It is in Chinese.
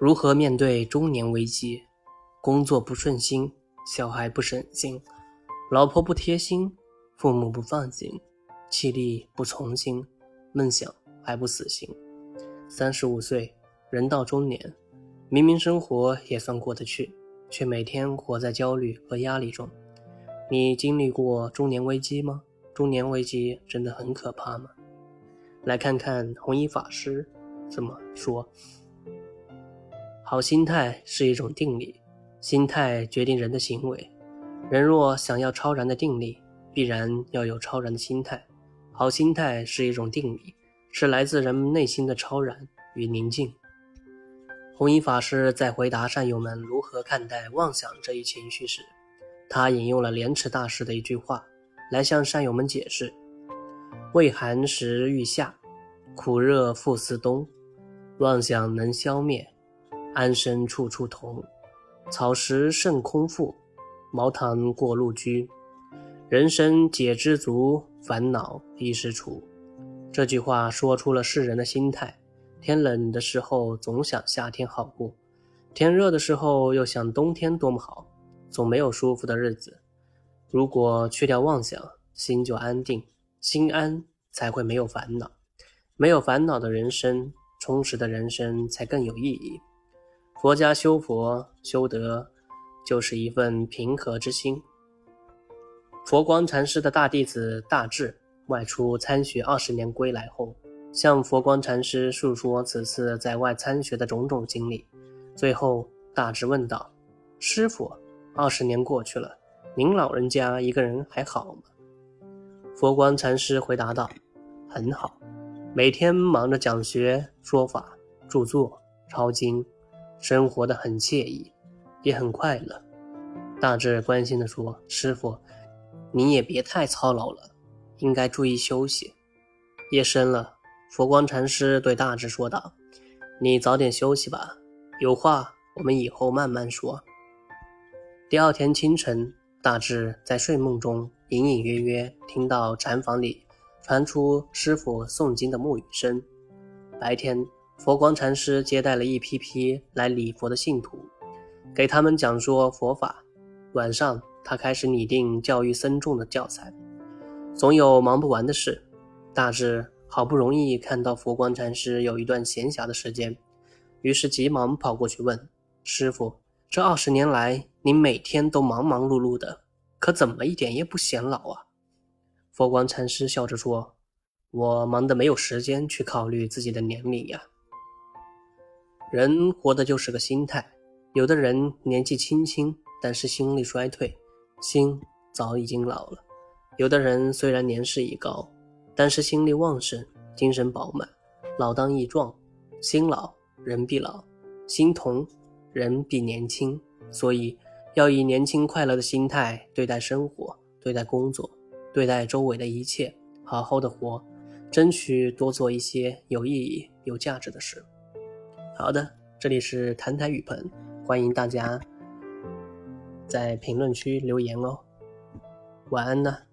如何面对中年危机？工作不顺心，小孩不省心，老婆不贴心，父母不放心，气力不从心，梦想还不死心。三十五岁，人到中年，明明生活也算过得去，却每天活在焦虑和压力中。你经历过中年危机吗？中年危机真的很可怕吗？来看看弘一法师怎么说。好心态是一种定力，心态决定人的行为。人若想要超然的定力，必然要有超然的心态。好心态是一种定力，是来自人们内心的超然与宁静。弘一法师在回答善友们如何看待妄想这一情绪时，他引用了莲池大师的一句话，来向善友们解释：畏寒时欲夏，苦热复思冬。妄想能消灭。安身处处同，草食甚空腹，茅堂过路居。人生解知足，烦恼一时除。这句话说出了世人的心态：天冷的时候总想夏天好过，天热的时候又想冬天多么好，总没有舒服的日子。如果去掉妄想，心就安定，心安才会没有烦恼，没有烦恼的人生，充实的人生才更有意义。佛家修佛修德，就是一份平和之心。佛光禅师的大弟子大智外出参学二十年归来后，向佛光禅师述说此次在外参学的种种经历。最后，大智问道：“师傅，二十年过去了，您老人家一个人还好吗？”佛光禅师回答道：“很好，每天忙着讲学、说法、著作、抄经。”生活的很惬意，也很快乐。大智关心地说：“师傅，你也别太操劳了，应该注意休息。”夜深了，佛光禅师对大智说道：“你早点休息吧，有话我们以后慢慢说。”第二天清晨，大智在睡梦中隐隐约约听到禅房里传出师傅诵经的木语声。白天。佛光禅师接待了一批批来礼佛的信徒，给他们讲说佛法。晚上，他开始拟定教育僧众的教材。总有忙不完的事。大智好不容易看到佛光禅师有一段闲暇的时间，于是急忙跑过去问师傅：“这二十年来，您每天都忙忙碌碌的，可怎么一点也不显老啊？”佛光禅师笑着说：“我忙得没有时间去考虑自己的年龄呀。”人活的就是个心态，有的人年纪轻轻，但是心力衰退，心早已经老了；有的人虽然年事已高，但是心力旺盛，精神饱满，老当益壮。心老人必老，心同人必年轻。所以要以年轻快乐的心态对待生活，对待工作，对待周围的一切，好好的活，争取多做一些有意义、有价值的事。好的，这里是谈谈雨棚，欢迎大家在评论区留言哦。晚安呢。